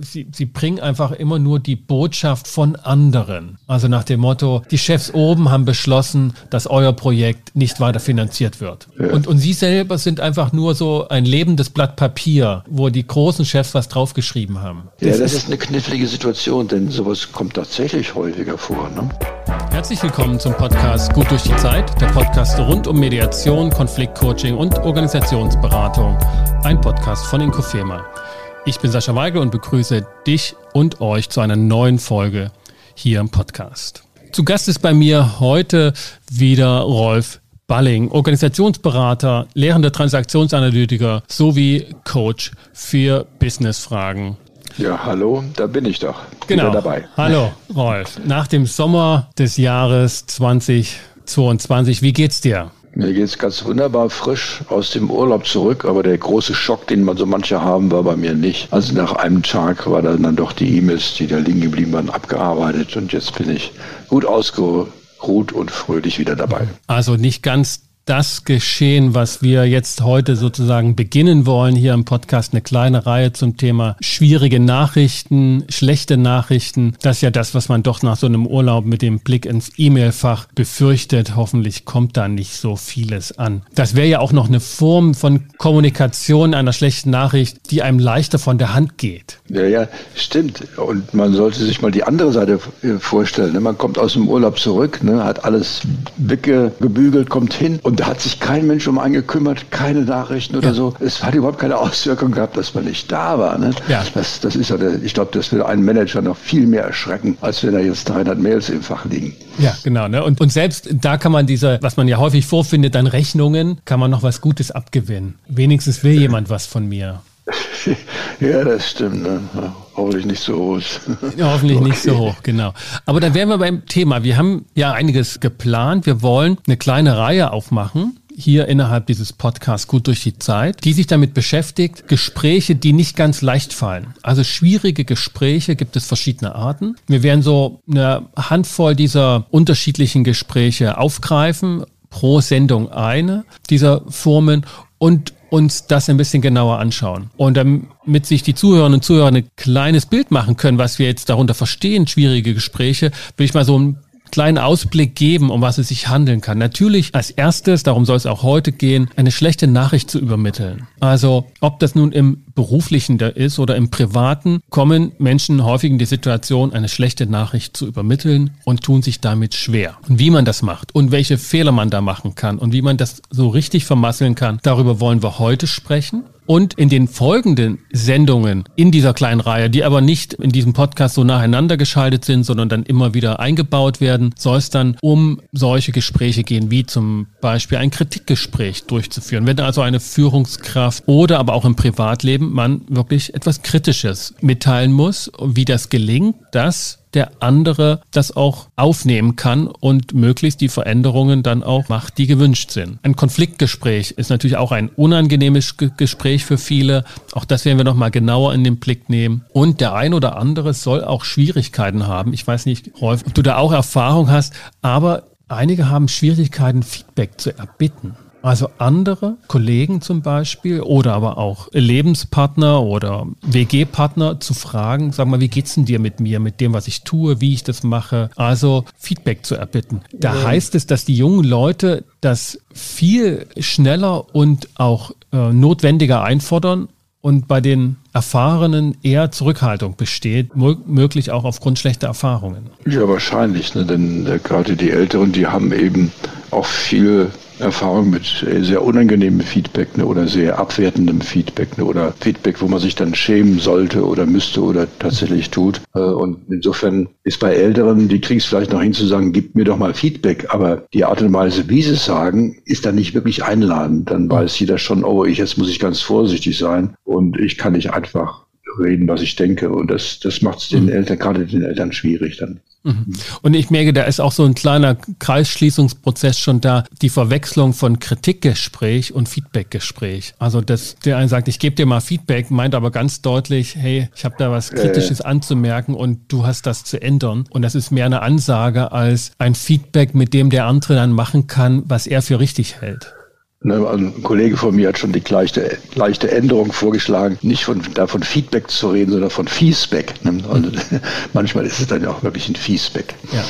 sie, sie bringen einfach immer nur die Botschaft von anderen. Also nach dem Motto, die Chefs oben haben beschlossen, dass euer Projekt nicht weiter finanziert wird. Ja. Und, und sie selber sind einfach nur so ein lebendes Blatt Papier, wo die großen Chefs was draufgeschrieben haben. Ja, das, das ist eine knifflige Situation, denn sowas kommt tatsächlich häufiger vor. Ne? Herzlich willkommen zum Podcast Gut durch die Zeit, der Podcast rund um Mediation, Konfliktcoaching und Organisationsberatung. Ein Podcast von Inkofema. Ich bin Sascha Weigel und begrüße dich und euch zu einer neuen Folge hier im Podcast. Zu Gast ist bei mir heute wieder Rolf Balling, Organisationsberater, lehrender Transaktionsanalytiker sowie Coach für Businessfragen. Ja, hallo, da bin ich doch. Genau. Wieder dabei. Hallo, Rolf. Nach dem Sommer des Jahres 2022, wie geht's dir? Mir geht es ganz wunderbar frisch aus dem Urlaub zurück, aber der große Schock, den man so manche haben, war bei mir nicht. Also nach einem Tag war dann, dann doch die E-Mails, die da liegen geblieben waren, abgearbeitet und jetzt bin ich gut ausgeruht und fröhlich wieder dabei. Also nicht ganz das Geschehen, was wir jetzt heute sozusagen beginnen wollen, hier im Podcast eine kleine Reihe zum Thema schwierige Nachrichten, schlechte Nachrichten. Das ist ja das, was man doch nach so einem Urlaub mit dem Blick ins E-Mail-Fach befürchtet. Hoffentlich kommt da nicht so vieles an. Das wäre ja auch noch eine Form von Kommunikation einer schlechten Nachricht, die einem leichter von der Hand geht. Ja, ja, stimmt. Und man sollte sich mal die andere Seite vorstellen. Ne? Man kommt aus dem Urlaub zurück, ne, hat alles weggebügelt, kommt hin und da hat sich kein Mensch um einen gekümmert, keine Nachrichten oder ja. so. Es hat überhaupt keine Auswirkung gehabt, dass man nicht da war. Ne? Ja. Das, das ist ja, der, ich glaube, das würde einen Manager noch viel mehr erschrecken, als wenn da jetzt 300 Mails im Fach liegen. Ja, genau. Ne? Und, und selbst da kann man diese, was man ja häufig vorfindet, an Rechnungen, kann man noch was Gutes abgewinnen. Wenigstens will jemand was von mir. ja, das stimmt. Ne? Hoffentlich nicht so hoch. Hoffentlich okay. nicht so hoch, genau. Aber dann wären wir beim Thema. Wir haben ja einiges geplant. Wir wollen eine kleine Reihe aufmachen hier innerhalb dieses Podcasts gut durch die Zeit, die sich damit beschäftigt, Gespräche, die nicht ganz leicht fallen. Also schwierige Gespräche gibt es verschiedene Arten. Wir werden so eine Handvoll dieser unterschiedlichen Gespräche aufgreifen, pro Sendung eine dieser Formen und uns das ein bisschen genauer anschauen. Und damit sich die Zuhörerinnen und Zuhörer ein kleines Bild machen können, was wir jetzt darunter verstehen, schwierige Gespräche, will ich mal so ein kleinen Ausblick geben, um was es sich handeln kann. Natürlich als erstes, darum soll es auch heute gehen, eine schlechte Nachricht zu übermitteln. Also ob das nun im beruflichen ist oder im privaten, kommen Menschen häufig in die Situation, eine schlechte Nachricht zu übermitteln und tun sich damit schwer. Und wie man das macht und welche Fehler man da machen kann und wie man das so richtig vermasseln kann, darüber wollen wir heute sprechen. Und in den folgenden Sendungen in dieser kleinen Reihe, die aber nicht in diesem Podcast so nacheinander geschaltet sind, sondern dann immer wieder eingebaut werden, soll es dann um solche Gespräche gehen, wie zum Beispiel ein Kritikgespräch durchzuführen. Wenn also eine Führungskraft oder aber auch im Privatleben man wirklich etwas Kritisches mitteilen muss, wie das gelingt, dass der andere das auch aufnehmen kann und möglichst die Veränderungen dann auch macht, die gewünscht sind. Ein Konfliktgespräch ist natürlich auch ein unangenehmes Gespräch für viele. Auch das werden wir nochmal genauer in den Blick nehmen. Und der ein oder andere soll auch Schwierigkeiten haben. Ich weiß nicht, Rolf, ob du da auch Erfahrung hast, aber einige haben Schwierigkeiten, Feedback zu erbitten. Also andere Kollegen zum Beispiel oder aber auch Lebenspartner oder WG-Partner zu fragen, sag mal, wie geht's denn dir mit mir, mit dem, was ich tue, wie ich das mache? Also Feedback zu erbitten. Da ja. heißt es, dass die jungen Leute das viel schneller und auch äh, notwendiger einfordern und bei den Erfahrenen eher Zurückhaltung besteht, möglich auch aufgrund schlechter Erfahrungen. Ja, wahrscheinlich, ne? denn äh, gerade die Älteren, die haben eben auch viel Erfahrung mit sehr unangenehmem Feedback ne, oder sehr abwertendem Feedback ne, oder Feedback, wo man sich dann schämen sollte oder müsste oder tatsächlich tut. Äh, und insofern ist bei Älteren, die kriegen es vielleicht noch hin zu sagen, gib mir doch mal Feedback, aber die Art und Weise, wie sie es sagen, ist dann nicht wirklich einladend. Dann weiß jeder schon, oh, ich, jetzt muss ich ganz vorsichtig sein und ich kann nicht einfach reden, was ich denke. Und das, das macht es den mhm. Eltern, gerade den Eltern schwierig dann. Mhm. Und ich merke, da ist auch so ein kleiner Kreisschließungsprozess schon da, die Verwechslung von Kritikgespräch und Feedbackgespräch. Also dass der eine sagt, ich gebe dir mal Feedback, meint aber ganz deutlich, hey, ich habe da was Kritisches äh. anzumerken und du hast das zu ändern. Und das ist mehr eine Ansage als ein Feedback, mit dem der andere dann machen kann, was er für richtig hält. Ne, ein Kollege von mir hat schon die leichte, leichte Änderung vorgeschlagen, nicht von, davon Feedback zu reden, sondern von Feesback. Ne? Also, manchmal ist es dann ja auch wirklich ein Feesback. Ja.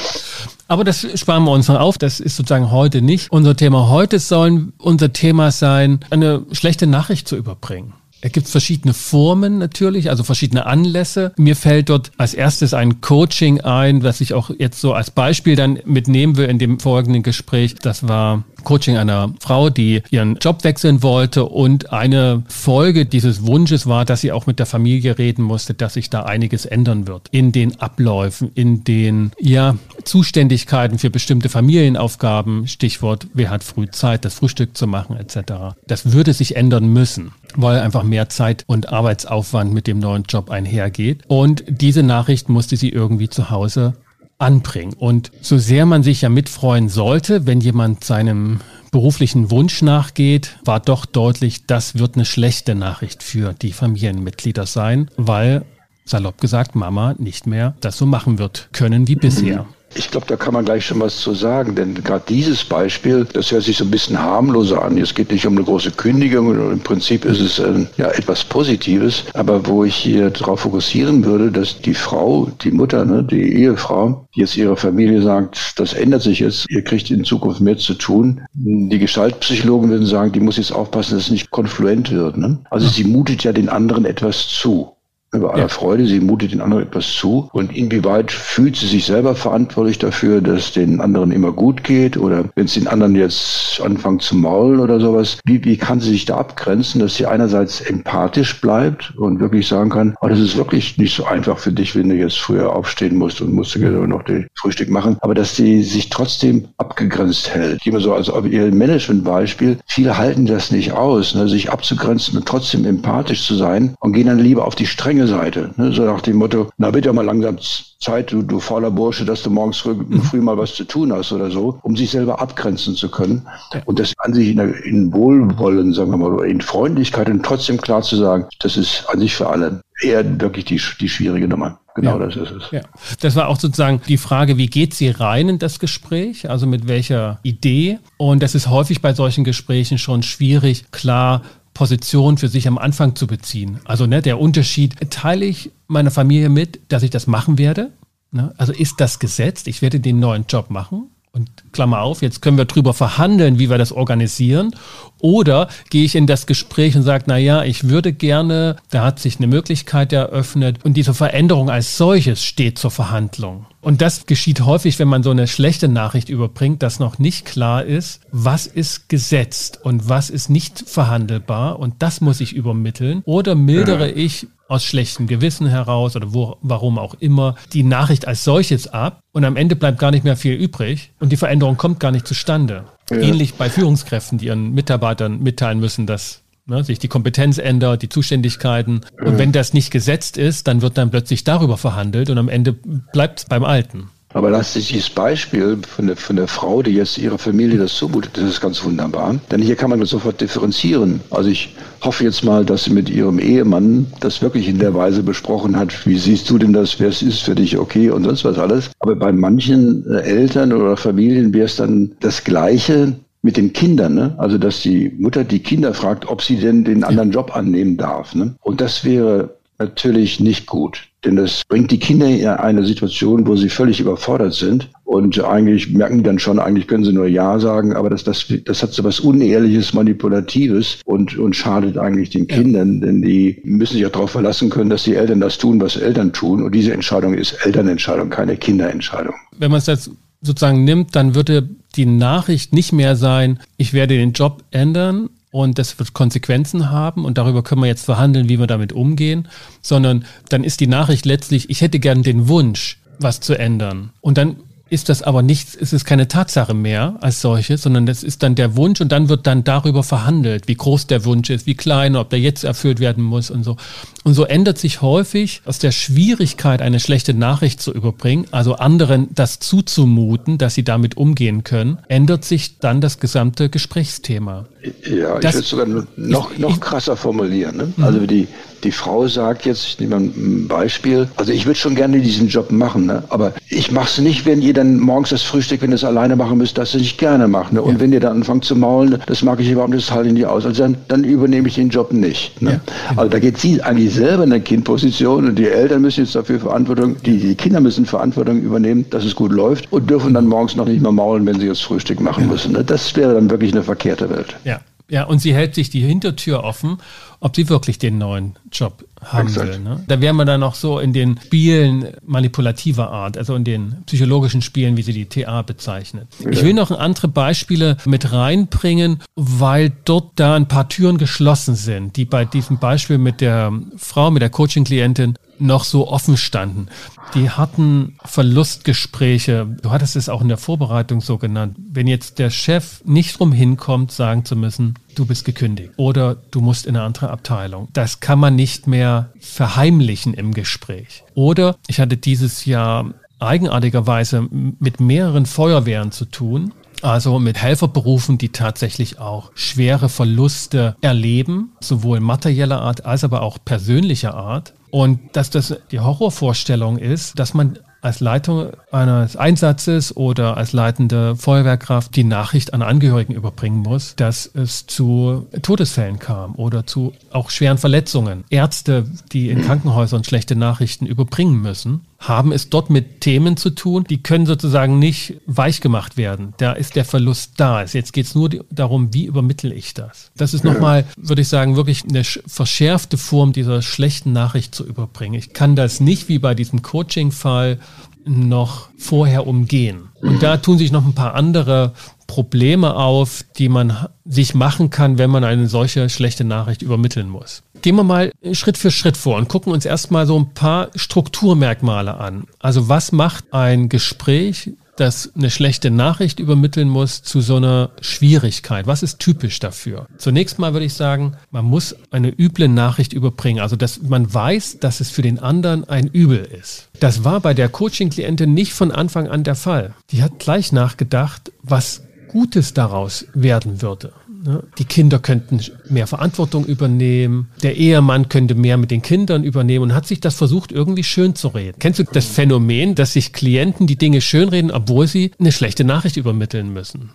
Aber das sparen wir uns noch auf. Das ist sozusagen heute nicht unser Thema. Heute sollen unser Thema sein, eine schlechte Nachricht zu überbringen. Es gibt verschiedene Formen natürlich, also verschiedene Anlässe. Mir fällt dort als erstes ein Coaching ein, was ich auch jetzt so als Beispiel dann mitnehmen will in dem folgenden Gespräch. Das war Coaching einer Frau, die ihren Job wechseln wollte und eine Folge dieses Wunsches war, dass sie auch mit der Familie reden musste, dass sich da einiges ändern wird in den Abläufen, in den ja Zuständigkeiten für bestimmte Familienaufgaben, Stichwort, wer hat früh Zeit, das Frühstück zu machen etc. Das würde sich ändern müssen, weil einfach mehr Zeit und Arbeitsaufwand mit dem neuen Job einhergeht. Und diese Nachricht musste sie irgendwie zu Hause anbringen. Und so sehr man sich ja mitfreuen sollte, wenn jemand seinem beruflichen Wunsch nachgeht, war doch deutlich, das wird eine schlechte Nachricht für die Familienmitglieder sein, weil, salopp gesagt, Mama nicht mehr das so machen wird können wie bisher. Ich glaube, da kann man gleich schon was zu sagen, denn gerade dieses Beispiel, das hört sich so ein bisschen harmloser an. Es geht nicht um eine große Kündigung, im Prinzip ist es äh, ja etwas Positives, aber wo ich hier darauf fokussieren würde, dass die Frau, die Mutter, ne, die Ehefrau, die jetzt ihrer Familie sagt, das ändert sich jetzt, ihr kriegt in Zukunft mehr zu tun. Die Gestaltpsychologen würden sagen, die muss jetzt aufpassen, dass es nicht konfluent wird. Ne? Also sie mutet ja den anderen etwas zu über aller ja. Freude. Sie mutet den anderen etwas zu. Und inwieweit fühlt sie sich selber verantwortlich dafür, dass den anderen immer gut geht? Oder wenn es den anderen jetzt anfängt zu maulen oder sowas, wie, wie kann sie sich da abgrenzen, dass sie einerseits empathisch bleibt und wirklich sagen kann, oh, das ist wirklich nicht so einfach für dich, wenn du jetzt früher aufstehen musst und musst noch den Frühstück machen, aber dass sie sich trotzdem abgegrenzt hält. Immer so, als ob ihr Managementbeispiel, viele halten das nicht aus, ne, sich abzugrenzen und trotzdem empathisch zu sein und gehen dann lieber auf die Strenge Seite. Ne? So nach dem Motto, na bitte mal langsam Zeit, du, du fauler Bursche, dass du morgens früh, mhm. früh, mal was zu tun hast oder so, um sich selber abgrenzen zu können. Und das an sich in, in Wohlwollen, sagen wir mal, in Freundlichkeit und trotzdem klar zu sagen, das ist an sich für alle eher wirklich die, die schwierige Nummer. Genau, ja. das ist es. Ja. Das war auch sozusagen die Frage, wie geht sie rein in das Gespräch? Also mit welcher Idee? Und das ist häufig bei solchen Gesprächen schon schwierig, klar Position für sich am Anfang zu beziehen. Also ne, der Unterschied, teile ich meiner Familie mit, dass ich das machen werde? Ne? Also ist das gesetzt? Ich werde den neuen Job machen? Und Klammer auf, jetzt können wir drüber verhandeln, wie wir das organisieren. Oder gehe ich in das Gespräch und sage, na ja, ich würde gerne, da hat sich eine Möglichkeit eröffnet und diese Veränderung als solches steht zur Verhandlung. Und das geschieht häufig, wenn man so eine schlechte Nachricht überbringt, dass noch nicht klar ist, was ist gesetzt und was ist nicht verhandelbar und das muss ich übermitteln. Oder mildere ich aus schlechtem Gewissen heraus oder wo, warum auch immer die Nachricht als solches ab und am Ende bleibt gar nicht mehr viel übrig und die Veränderung kommt gar nicht zustande. Ja. Ähnlich bei Führungskräften, die ihren Mitarbeitern mitteilen müssen, dass ne, sich die Kompetenz ändert, die Zuständigkeiten. Ja. Und wenn das nicht gesetzt ist, dann wird dann plötzlich darüber verhandelt und am Ende bleibt es beim Alten. Aber lass sich dieses Beispiel von der, von der Frau, die jetzt ihrer Familie das zumutet, das ist ganz wunderbar. Denn hier kann man sofort differenzieren. Also ich hoffe jetzt mal, dass sie mit ihrem Ehemann das wirklich in der Weise besprochen hat. Wie siehst du denn das? Wer ist für dich okay und sonst was alles? Aber bei manchen äh, Eltern oder Familien wäre es dann das Gleiche mit den Kindern, ne? Also dass die Mutter die Kinder fragt, ob sie denn den anderen Job annehmen darf. Ne? Und das wäre natürlich nicht gut. Denn das bringt die Kinder in eine Situation, wo sie völlig überfordert sind. Und eigentlich merken die dann schon, eigentlich können sie nur Ja sagen, aber das, das, das hat so was Unehrliches, Manipulatives und, und schadet eigentlich den Kindern, denn die müssen sich auch darauf verlassen können, dass die Eltern das tun, was Eltern tun. Und diese Entscheidung ist Elternentscheidung, keine Kinderentscheidung. Wenn man es jetzt sozusagen nimmt, dann würde die Nachricht nicht mehr sein, ich werde den Job ändern, und das wird Konsequenzen haben und darüber können wir jetzt verhandeln, wie wir damit umgehen, sondern dann ist die Nachricht letztlich, ich hätte gern den Wunsch, was zu ändern. Und dann ist das aber nicht, es ist keine Tatsache mehr als solche, sondern das ist dann der Wunsch und dann wird dann darüber verhandelt, wie groß der Wunsch ist, wie klein, ob der jetzt erfüllt werden muss und so. Und so ändert sich häufig aus der Schwierigkeit, eine schlechte Nachricht zu überbringen, also anderen das zuzumuten, dass sie damit umgehen können, ändert sich dann das gesamte Gesprächsthema. Ja, das, ich würde es sogar noch, noch krasser formulieren. Ne? Also die, die Frau sagt jetzt, ich nehme ein Beispiel, also ich würde schon gerne diesen Job machen, ne? aber ich mache es nicht, wenn ihr dann morgens das Frühstück, wenn ihr es alleine machen müsst, das ich gerne mache. Ne? Und ja. wenn ihr dann anfangt zu maulen, das mag ich überhaupt nicht, das halte ich nie aus. Also dann, dann übernehme ich den Job nicht. Ne? Ja, genau. Also da geht sie eigentlich selber in der Kindposition und die Eltern müssen jetzt dafür Verantwortung, die, die Kinder müssen Verantwortung übernehmen, dass es gut läuft und dürfen dann morgens noch nicht mehr maulen, wenn sie jetzt Frühstück machen ja. müssen. Ne? Das wäre dann wirklich eine verkehrte Welt. Ja. Ja, und sie hält sich die Hintertür offen, ob sie wirklich den neuen Job haben Exakt. will. Ne? Da wären wir dann noch so in den Spielen manipulativer Art, also in den psychologischen Spielen, wie sie die TA bezeichnet. Ja. Ich will noch andere Beispiele mit reinbringen, weil dort da ein paar Türen geschlossen sind, die bei diesem Beispiel mit der Frau, mit der Coaching-Klientin noch so offen standen. Die hatten Verlustgespräche. Du hattest es auch in der Vorbereitung so genannt. Wenn jetzt der Chef nicht drum hinkommt, sagen zu müssen, du bist gekündigt oder du musst in eine andere Abteilung. Das kann man nicht mehr verheimlichen im Gespräch. Oder ich hatte dieses Jahr eigenartigerweise mit mehreren Feuerwehren zu tun, also mit Helferberufen, die tatsächlich auch schwere Verluste erleben, sowohl materieller Art als aber auch persönlicher Art. Und dass das die Horrorvorstellung ist, dass man als Leitung eines Einsatzes oder als leitende Feuerwehrkraft die Nachricht an Angehörigen überbringen muss, dass es zu Todesfällen kam oder zu auch schweren Verletzungen. Ärzte, die in Krankenhäusern schlechte Nachrichten überbringen müssen, haben es dort mit Themen zu tun, die können sozusagen nicht weich gemacht werden. Da ist der Verlust da. Jetzt geht es nur darum, wie übermittle ich das. Das ist nochmal, würde ich sagen, wirklich eine verschärfte Form dieser schlechten Nachricht zu überbringen. Ich kann das nicht wie bei diesem Coaching-Fall noch vorher umgehen. Und da tun sich noch ein paar andere Probleme auf, die man sich machen kann, wenn man eine solche schlechte Nachricht übermitteln muss. Gehen wir mal Schritt für Schritt vor und gucken uns erstmal so ein paar Strukturmerkmale an. Also was macht ein Gespräch das eine schlechte Nachricht übermitteln muss zu so einer Schwierigkeit? Was ist typisch dafür? Zunächst mal würde ich sagen, man muss eine üble Nachricht überbringen. Also, dass man weiß, dass es für den anderen ein Übel ist. Das war bei der Coaching-Klientin nicht von Anfang an der Fall. Die hat gleich nachgedacht, was Gutes daraus werden würde. Ne? Die Kinder könnten mehr Verantwortung übernehmen, der Ehemann könnte mehr mit den Kindern übernehmen und hat sich das versucht, irgendwie schön zu reden. Kennst du das Phänomen, dass sich Klienten die Dinge schönreden, obwohl sie eine schlechte Nachricht übermitteln müssen?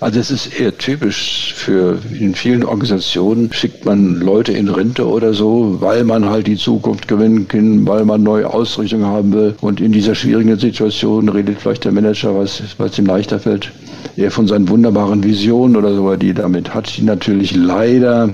Also es ist eher typisch für in vielen Organisationen schickt man Leute in Rente oder so, weil man halt die Zukunft gewinnen kann, weil man neue Ausrichtungen haben will. Und in dieser schwierigen Situation redet vielleicht der Manager, was, was ihm leichter fällt, eher von seinen wunderbaren Visionen oder so, die damit hat, die natürlich leider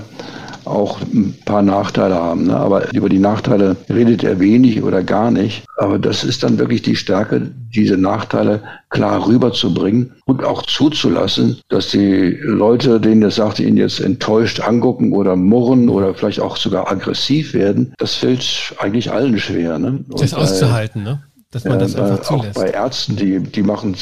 auch ein paar Nachteile haben. Ne? Aber über die Nachteile redet er wenig oder gar nicht. Aber das ist dann wirklich die Stärke, diese Nachteile klar rüberzubringen und auch zuzulassen, dass die Leute, denen das sagt, ihn jetzt enttäuscht angucken oder murren oder vielleicht auch sogar aggressiv werden, das fällt eigentlich allen schwer. Ne? das auszuhalten, ne? Dass man das einfach zulässt. Auch bei Ärzten, die, die machen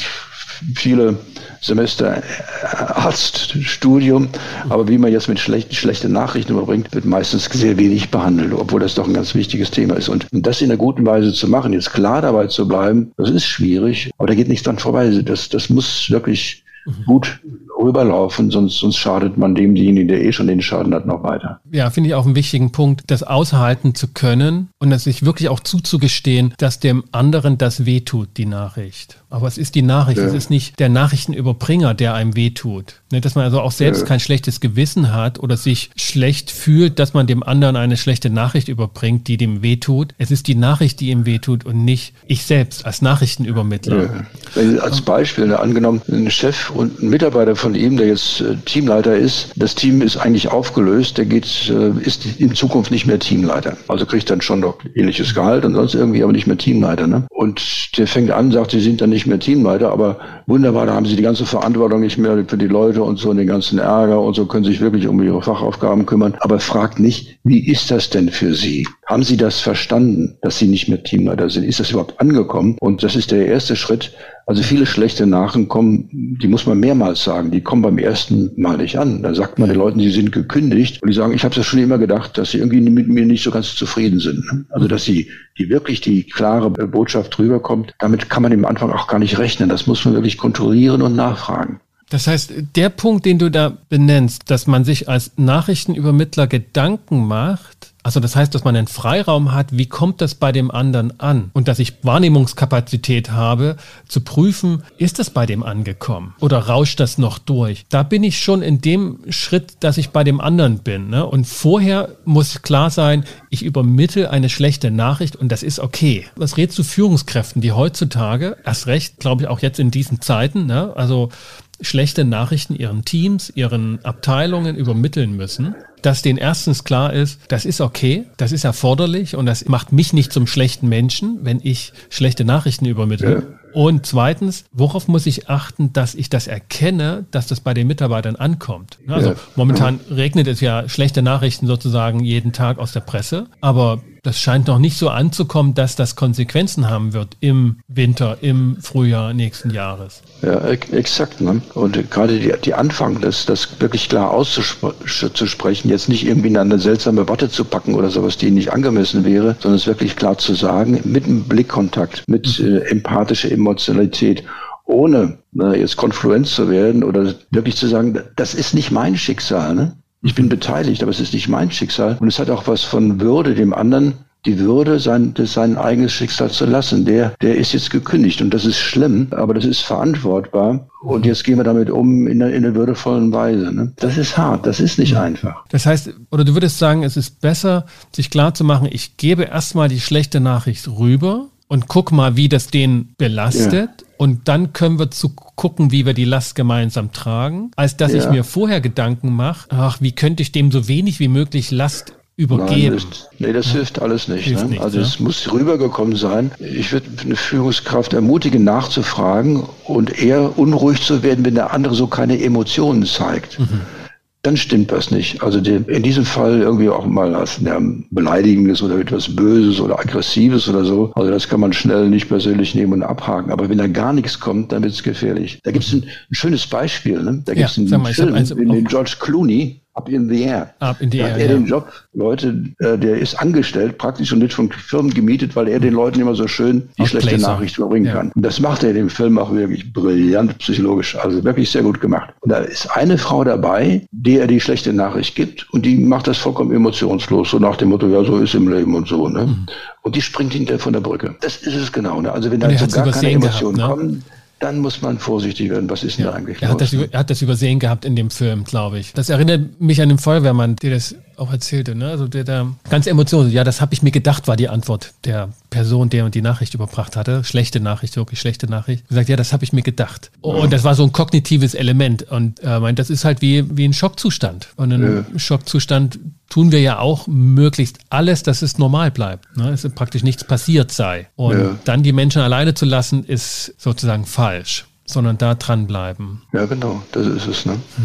viele Semester Arztstudium, aber wie man jetzt mit schlechten, schlechten Nachrichten überbringt, wird meistens sehr wenig behandelt, obwohl das doch ein ganz wichtiges Thema ist. Und das in einer guten Weise zu machen, jetzt klar dabei zu bleiben, das ist schwierig, aber da geht nichts dran vorbei. Das, das muss wirklich mhm. gut rüberlaufen, sonst, sonst schadet man demjenigen, der eh schon den Schaden hat, noch weiter. Ja, finde ich auch einen wichtigen Punkt, das aushalten zu können und sich wirklich auch zuzugestehen, dass dem anderen das wehtut, die Nachricht. Aber es ist die Nachricht, ja. es ist nicht der Nachrichtenüberbringer, der einem wehtut. Ne, dass man also auch selbst ja. kein schlechtes Gewissen hat oder sich schlecht fühlt, dass man dem anderen eine schlechte Nachricht überbringt, die dem wehtut. Es ist die Nachricht, die ihm wehtut und nicht ich selbst als Nachrichtenübermittler. Ja. Als Beispiel, angenommen, ein Chef und ein Mitarbeiter von ihm, der jetzt äh, Teamleiter ist, das Team ist eigentlich aufgelöst, der geht, äh, ist in Zukunft nicht mehr Teamleiter. Also kriegt dann schon noch ähnliches Gehalt und sonst irgendwie, aber nicht mehr Teamleiter. Ne? Und der fängt an, sagt, sie sind dann nicht mehr Teamleiter, aber wunderbar, da haben sie die ganze Verantwortung nicht mehr für die Leute und so und den ganzen Ärger und so können sich wirklich um ihre Fachaufgaben kümmern. Aber fragt nicht, wie ist das denn für sie? Haben sie das verstanden, dass sie nicht mehr Teamleiter sind? Ist das überhaupt angekommen? Und das ist der erste Schritt, also viele schlechte Nachrichten kommen, die muss man mehrmals sagen, die kommen beim ersten Mal nicht an. Da sagt man den Leuten, sie sind gekündigt und die sagen, ich habe das schon immer gedacht, dass sie irgendwie mit mir nicht so ganz zufrieden sind. Also dass sie die wirklich die klare Botschaft rüberkommt, damit kann man im Anfang auch gar nicht rechnen. Das muss man wirklich kontrollieren und nachfragen. Das heißt, der Punkt, den du da benennst, dass man sich als Nachrichtenübermittler Gedanken macht, Also das heißt, dass man einen Freiraum hat, wie kommt das bei dem anderen an? Und dass ich Wahrnehmungskapazität habe, zu prüfen, ist das bei dem angekommen oder rauscht das noch durch? Da bin ich schon in dem Schritt, dass ich bei dem anderen bin. Ne? Und vorher muss klar sein, ich übermittle eine schlechte Nachricht und das ist okay. Was rätst du Führungskräften, die heutzutage, erst recht, glaube ich, auch jetzt in diesen Zeiten, ne? also schlechte Nachrichten ihren Teams, ihren Abteilungen übermitteln müssen, dass denen erstens klar ist, das ist okay, das ist erforderlich und das macht mich nicht zum schlechten Menschen, wenn ich schlechte Nachrichten übermittle. Ja. Und zweitens, worauf muss ich achten, dass ich das erkenne, dass das bei den Mitarbeitern ankommt? Also ja. momentan regnet es ja schlechte Nachrichten sozusagen jeden Tag aus der Presse, aber das scheint noch nicht so anzukommen, dass das Konsequenzen haben wird im Winter, im Frühjahr nächsten Jahres. Ja, exakt. Ne? Und gerade die, die Anfang, das, das wirklich klar auszusprechen, jetzt nicht irgendwie in eine seltsame Watte zu packen oder sowas, die nicht angemessen wäre, sondern es wirklich klar zu sagen, mit einem Blickkontakt, mit mhm. äh, empathischer Emotionalität ohne ne, jetzt konfluent zu werden oder wirklich zu sagen, das ist nicht mein Schicksal. Ne? Ich bin beteiligt, aber es ist nicht mein Schicksal. Und es hat auch was von Würde, dem anderen die Würde, sein, sein eigenes Schicksal zu lassen. Der, der ist jetzt gekündigt und das ist schlimm, aber das ist verantwortbar. Und jetzt gehen wir damit um in einer, in einer würdevollen Weise. Ne? Das ist hart, das ist nicht einfach. Das heißt, oder du würdest sagen, es ist besser, sich klar zu machen, ich gebe erstmal die schlechte Nachricht rüber und guck mal, wie das den belastet. Ja. Und dann können wir zu gucken, wie wir die Last gemeinsam tragen, als dass ja. ich mir vorher Gedanken mache, ach, wie könnte ich dem so wenig wie möglich Last übergeben. Nein, das, nee, das ja. hilft alles nicht. Hilft ne? nicht also ja. es muss rübergekommen sein. Ich würde eine Führungskraft ermutigen, nachzufragen und eher unruhig zu werden, wenn der andere so keine Emotionen zeigt. Mhm dann stimmt das nicht. Also die, in diesem Fall irgendwie auch mal als ja, Beleidigendes oder etwas Böses oder Aggressives oder so. Also das kann man schnell nicht persönlich nehmen und abhaken. Aber wenn da gar nichts kommt, dann wird es gefährlich. Da gibt es ein, ein, schönes Beispiel. Ne? Da gibt es ja, einen mal, Film, in dem George Clooney Up in the Air. Up in the Air. Hat er ja. den Job, Leute, äh, der ist angestellt, praktisch und nicht von Firmen gemietet, weil er den Leuten immer so schön die Auf schlechte Placer. Nachricht überbringen ja. kann. Und das macht er in dem Film auch wirklich brillant psychologisch, also wirklich sehr gut gemacht. Und da ist eine Frau dabei, der er die schlechte Nachricht gibt und die macht das vollkommen emotionslos, so nach dem Motto, ja, so ist im Leben und so. Ne? Mhm. Und die springt hinterher von der Brücke. Das ist es genau. Ne? Also wenn da so gar keine Emotionen gehabt, ne? kommen, dann muss man vorsichtig werden. Was ist denn ja. da eigentlich er hat, los, das, er hat das übersehen gehabt in dem Film, glaube ich. Das erinnert mich an den Feuerwehrmann, der das auch erzählte. Ne? Also der da ganz emotional. Ja, das habe ich mir gedacht, war die Antwort der Person, der die Nachricht überbracht hatte. Schlechte Nachricht, wirklich schlechte Nachricht. Er sagt, ja, das habe ich mir gedacht. Und das war so ein kognitives Element. Und äh, das ist halt wie, wie ein Schockzustand. Und ein ja. Schockzustand tun wir ja auch möglichst alles, dass es normal bleibt. Ne? Es praktisch nichts passiert sei. Und ja. dann die Menschen alleine zu lassen, ist sozusagen falsch, sondern da dranbleiben. Ja, genau, das ist es. Ne? Hm.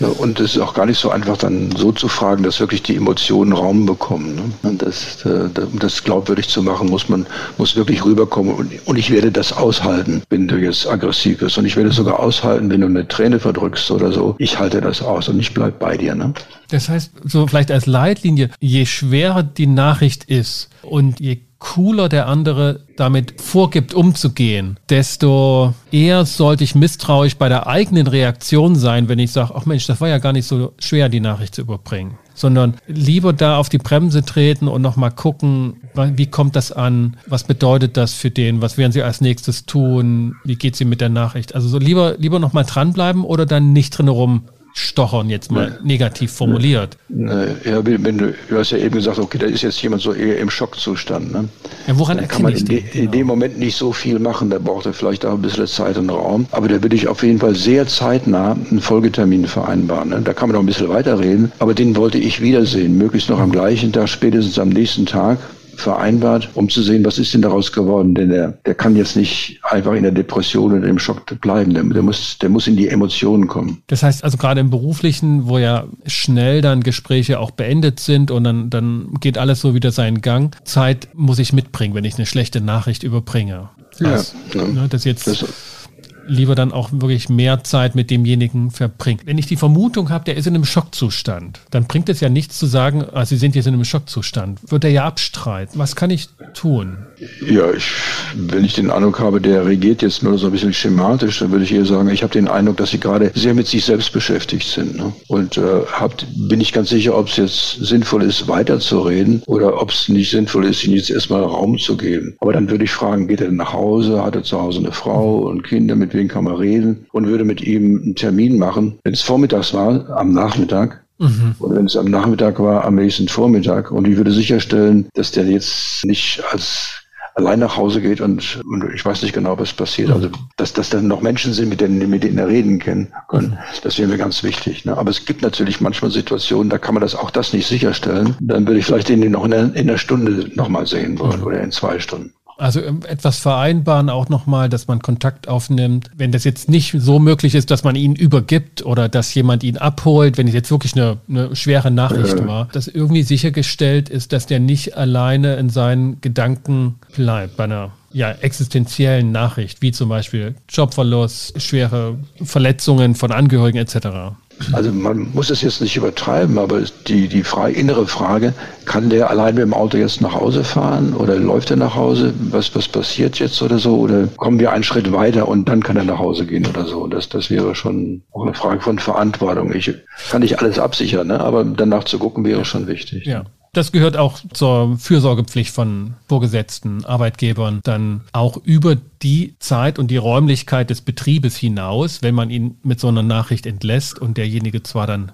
Und es ist auch gar nicht so einfach, dann so zu fragen, dass wirklich die Emotionen Raum bekommen. Ne? Das, äh, um das glaubwürdig zu machen, muss man muss wirklich rüberkommen. Und, und ich werde das aushalten, wenn du jetzt aggressiv bist. Und ich werde es sogar aushalten, wenn du eine Träne verdrückst oder so. Ich halte das aus und ich bleib bei dir. Ne? Das heißt, so vielleicht als Leitlinie, je schwerer die Nachricht ist und je cooler der andere damit vorgibt, umzugehen, desto eher sollte ich misstrauisch bei der eigenen Reaktion sein, wenn ich sage, ach Mensch, das war ja gar nicht so schwer, die Nachricht zu überbringen. Sondern lieber da auf die Bremse treten und nochmal gucken, wie kommt das an, was bedeutet das für den, was werden sie als nächstes tun, wie geht sie mit der Nachricht. Also so lieber, lieber nochmal dranbleiben oder dann nicht drin rum stochern, jetzt mal nee. negativ formuliert. Ja, wenn du, du hast ja eben gesagt, okay, da ist jetzt jemand so eher im Schockzustand. Ne? Ja, woran Dann kann man in, de, genau. in, dem Moment nicht so viel machen, da braucht er vielleicht auch ein bisschen Zeit und Raum. Aber da würde ich auf jeden Fall sehr zeitnah einen Folgetermin vereinbaren. Ne? Da kann man noch ein bisschen weiterreden, aber den wollte ich wiedersehen, möglichst noch am gleichen Tag, spätestens am nächsten Tag vereinbart, um zu sehen, was ist denn daraus geworden. Denn der, der kann jetzt nicht einfach in der Depression oder im Schock bleiben. Der, der, muss, der muss in die Emotionen kommen. Das heißt also gerade im Beruflichen, wo ja schnell dann Gespräche auch beendet sind und dann, dann geht alles so wieder seinen Gang. Zeit muss ich mitbringen, wenn ich eine schlechte Nachricht überbringe. Ja, ja. Ne, das jetzt. Das, lieber dann auch wirklich mehr Zeit mit demjenigen verbringt. Wenn ich die Vermutung habe, der ist in einem Schockzustand, dann bringt es ja nichts zu sagen, ah, Sie sind jetzt in einem Schockzustand. Wird er ja abstreiten. Was kann ich tun? Ja, ich, wenn ich den Eindruck habe, der regiert jetzt nur so ein bisschen schematisch, dann würde ich eher sagen, ich habe den Eindruck, dass Sie gerade sehr mit sich selbst beschäftigt sind. Ne? Und äh, habt, bin ich ganz sicher, ob es jetzt sinnvoll ist, weiterzureden oder ob es nicht sinnvoll ist, Ihnen jetzt erstmal Raum zu geben. Aber dann würde ich fragen, geht er nach Hause? Hat er zu Hause eine Frau und Kinder? Mit wem kann man reden? Und würde mit ihm einen Termin machen. Wenn es vormittags war, am Nachmittag, Mhm. Und wenn es am Nachmittag war, am nächsten Vormittag. Und ich würde sicherstellen, dass der jetzt nicht als allein nach Hause geht und, und ich weiß nicht genau, was passiert. Also, dass, dass dann noch Menschen sind, mit denen, mit denen er reden können, können das wäre mir ganz wichtig. Ne? Aber es gibt natürlich manchmal Situationen, da kann man das auch das nicht sicherstellen. Dann würde ich vielleicht den noch in einer, in einer Stunde nochmal sehen wollen oder in zwei Stunden. Also ähm, etwas vereinbaren auch nochmal, dass man Kontakt aufnimmt. Wenn das jetzt nicht so möglich ist, dass man ihn übergibt oder dass jemand ihn abholt, wenn es jetzt wirklich eine, eine schwere Nachricht äh. war, dass irgendwie sichergestellt ist, dass der nicht alleine in seinen Gedanken bleibt bei einer ja, existenziellen Nachricht, wie zum Beispiel Jobverlust, schwere Verletzungen von Angehörigen etc. Also man muss es jetzt nicht übertreiben, aber die, die frei, innere Frage, kann der allein mit dem Auto jetzt nach Hause fahren oder läuft er nach Hause? Was, was passiert jetzt oder so? Oder kommen wir einen Schritt weiter und dann kann er nach Hause gehen oder so? Das, das wäre schon auch eine Frage von Verantwortung. Ich kann nicht alles absichern, ne? aber danach zu gucken wäre schon wichtig. Ja. Das gehört auch zur Fürsorgepflicht von Vorgesetzten, Arbeitgebern, dann auch über die Zeit und die Räumlichkeit des Betriebes hinaus, wenn man ihn mit so einer Nachricht entlässt und derjenige zwar dann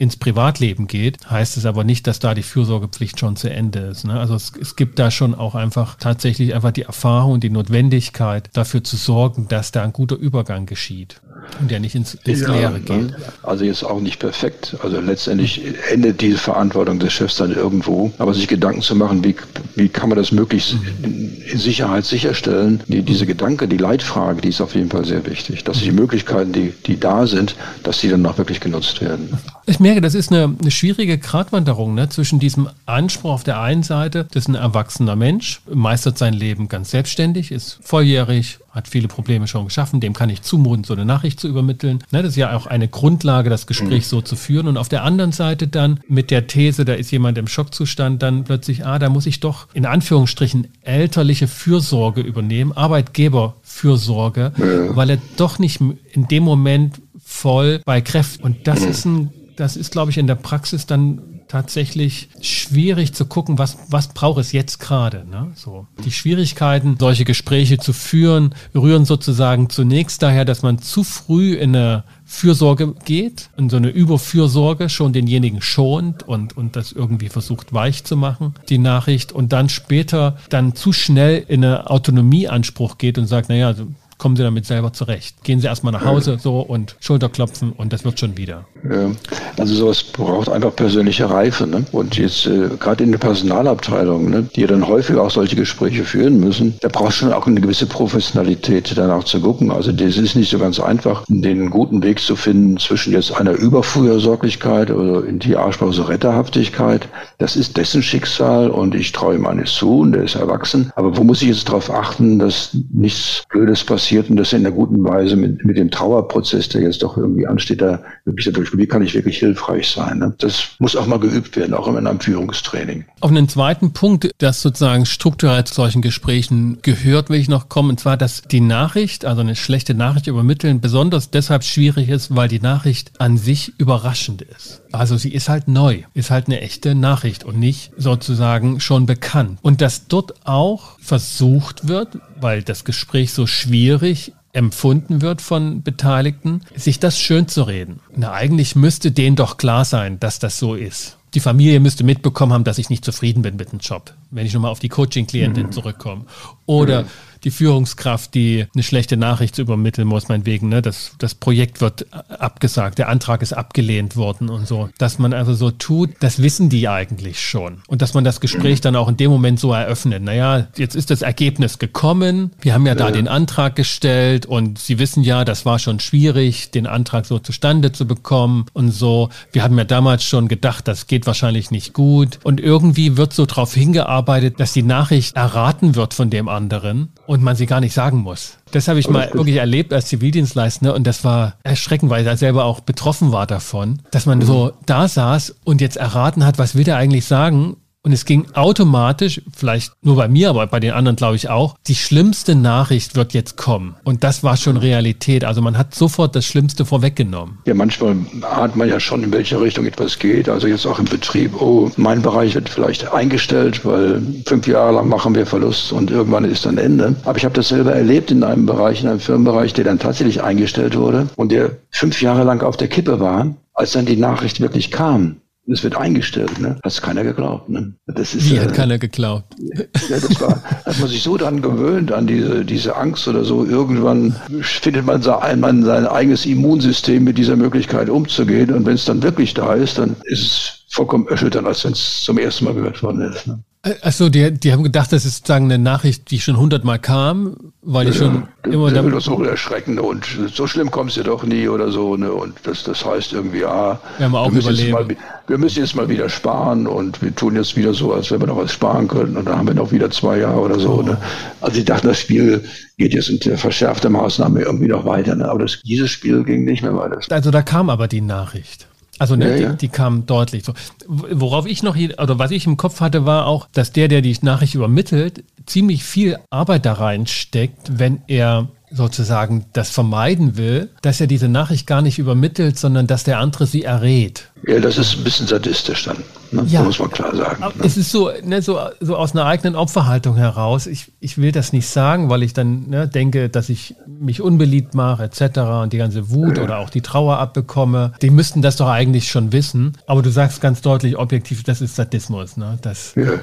ins Privatleben geht, heißt es aber nicht, dass da die Fürsorgepflicht schon zu Ende ist. Ne? Also es, es, gibt da schon auch einfach tatsächlich einfach die Erfahrung und die Notwendigkeit, dafür zu sorgen, dass da ein guter Übergang geschieht und der nicht ins, ins ja, Leere geht. Also jetzt auch nicht perfekt. Also letztendlich endet diese Verantwortung des Chefs dann irgendwo. Aber sich Gedanken zu machen, wie, wie kann man das möglichst in, Sicherheit sicherstellen, die, diese Gedanke, die Leitfrage, die ist auf jeden Fall sehr wichtig. Dass die Möglichkeiten, die, die da sind, dass die dann auch wirklich genutzt werden. Ich merke, das ist eine, eine schwierige Gratwanderung ne, zwischen diesem Anspruch auf der einen Seite, das ist ein erwachsener Mensch, meistert sein Leben ganz selbstständig, ist volljährig, hat viele Probleme schon geschaffen, dem kann ich zumuten, so eine Nachricht zu übermitteln. Ne, das ist ja auch eine Grundlage, das Gespräch so zu führen. Und auf der anderen Seite dann mit der These, da ist jemand im Schockzustand, dann plötzlich, ah, da muss ich doch in Anführungsstrichen elterliche Fürsorge übernehmen, Arbeitgeberfürsorge, ja. weil er doch nicht in dem Moment voll bei Kräften. Und das ist ein das ist, glaube ich, in der Praxis dann tatsächlich schwierig zu gucken, was, was braucht es jetzt gerade. Ne? So. Die Schwierigkeiten, solche Gespräche zu führen, rühren sozusagen zunächst daher, dass man zu früh in eine Fürsorge geht, in so eine Überfürsorge schon denjenigen schont und, und das irgendwie versucht weich zu machen, die Nachricht, und dann später dann zu schnell in eine Autonomieanspruch geht und sagt, naja, kommen Sie damit selber zurecht. Gehen Sie erstmal nach Hause so und Schulterklopfen und das wird schon wieder. Ja, also sowas braucht einfach persönliche Reife. Ne? Und jetzt äh, gerade in der Personalabteilung, ne, die dann häufig auch solche Gespräche führen müssen, da braucht schon auch eine gewisse Professionalität danach zu gucken. Also das ist nicht so ganz einfach, den guten Weg zu finden zwischen jetzt einer Überfürsorglichkeit oder in die Arschpause Retterhaftigkeit. Das ist dessen Schicksal und ich traue ihm eines zu und der ist erwachsen. Aber wo muss ich jetzt darauf achten, dass nichts Blödes passiert? Passiert und das in einer guten Weise mit, mit dem Trauerprozess, der jetzt doch irgendwie ansteht, da wirklich dadurch, wie kann ich wirklich hilfreich sein. Ne? Das muss auch mal geübt werden, auch in einem Führungstraining. Auf einen zweiten Punkt, das sozusagen strukturell zu solchen Gesprächen gehört, will ich noch kommen, und zwar, dass die Nachricht, also eine schlechte Nachricht übermitteln, besonders deshalb schwierig ist, weil die Nachricht an sich überraschend ist. Also sie ist halt neu, ist halt eine echte Nachricht und nicht sozusagen schon bekannt. Und dass dort auch versucht wird, weil das Gespräch so schwierig empfunden wird von Beteiligten, sich das schön zu reden. Na, eigentlich müsste denen doch klar sein, dass das so ist. Die Familie müsste mitbekommen haben, dass ich nicht zufrieden bin mit dem Job, wenn ich nochmal auf die Coaching-Klientin mhm. zurückkomme. Oder mhm die Führungskraft, die eine schlechte Nachricht zu übermitteln muss, meinetwegen, ne, das, das Projekt wird abgesagt, der Antrag ist abgelehnt worden und so. Dass man also so tut, das wissen die eigentlich schon. Und dass man das Gespräch dann auch in dem Moment so eröffnet. Naja, jetzt ist das Ergebnis gekommen, wir haben ja da ja. den Antrag gestellt und Sie wissen ja, das war schon schwierig, den Antrag so zustande zu bekommen und so. Wir haben ja damals schon gedacht, das geht wahrscheinlich nicht gut. Und irgendwie wird so darauf hingearbeitet, arbeitet, dass die Nachricht erraten wird von dem anderen und man sie gar nicht sagen muss. Das habe ich mal wirklich erlebt als Zivildienstleister und das war erschreckend, weil ich da selber auch betroffen war davon, dass man mhm. so da saß und jetzt erraten hat, was will der eigentlich sagen und es ging automatisch, vielleicht nur bei mir, aber bei den anderen glaube ich auch, die schlimmste Nachricht wird jetzt kommen. Und das war schon Realität. Also man hat sofort das Schlimmste vorweggenommen. Ja, manchmal ahnt man ja schon, in welche Richtung etwas geht. Also jetzt auch im Betrieb, oh, mein Bereich wird vielleicht eingestellt, weil fünf Jahre lang machen wir Verlust und irgendwann ist dann Ende. Aber ich habe das selber erlebt in einem Bereich, in einem Firmenbereich, der dann tatsächlich eingestellt wurde und der fünf Jahre lang auf der Kippe war, als dann die Nachricht wirklich kam es wird eingestellt, ne? Hat keiner geglaubt, ne? Das ist, Wie äh, hat keiner geglaubt? Ja, das war, hat man sich so dran gewöhnt, an diese, diese Angst oder so. Irgendwann findet man, man sein eigenes Immunsystem mit dieser Möglichkeit umzugehen. Und wenn es dann wirklich da ist, dann ist es vollkommen erschütternd, als wenn es zum ersten Mal gehört worden ist. Ne? Achso, die, die haben gedacht, das ist sozusagen eine Nachricht, die schon hundertmal kam, weil ich ja, schon ja, immer damit. Das ist so erschreckend und so schlimm kommst du doch nie oder so. Ne? Und das, das heißt irgendwie, ja, wir, haben auch wir, müssen mal, wir müssen jetzt mal wieder sparen und wir tun jetzt wieder so, als wenn wir noch was sparen können. Und dann haben wir noch wieder zwei Jahre oder so. Oh. Ne? Also ich dachte, das Spiel geht jetzt in der verschärfte Maßnahme irgendwie noch weiter. Ne? Aber das, dieses Spiel ging nicht mehr weiter. Also da kam aber die Nachricht. Also ne, ja, die, ja. die kam deutlich so. Worauf ich noch, hier, oder was ich im Kopf hatte, war auch, dass der, der die Nachricht übermittelt, ziemlich viel Arbeit da reinsteckt, wenn er sozusagen das vermeiden will, dass er diese Nachricht gar nicht übermittelt, sondern dass der andere sie errät. Ja, das ist ein bisschen sadistisch dann, ne? ja. muss man klar sagen. Ne? Es ist so, ne, so, so aus einer eigenen Opferhaltung heraus. Ich, ich will das nicht sagen, weil ich dann ne, denke, dass ich mich unbeliebt mache etc. und die ganze Wut ja. oder auch die Trauer abbekomme. Die müssten das doch eigentlich schon wissen. Aber du sagst ganz deutlich, objektiv, das ist Sadismus. Ne? Das, ja,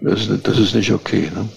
das, das ist nicht okay. Ne?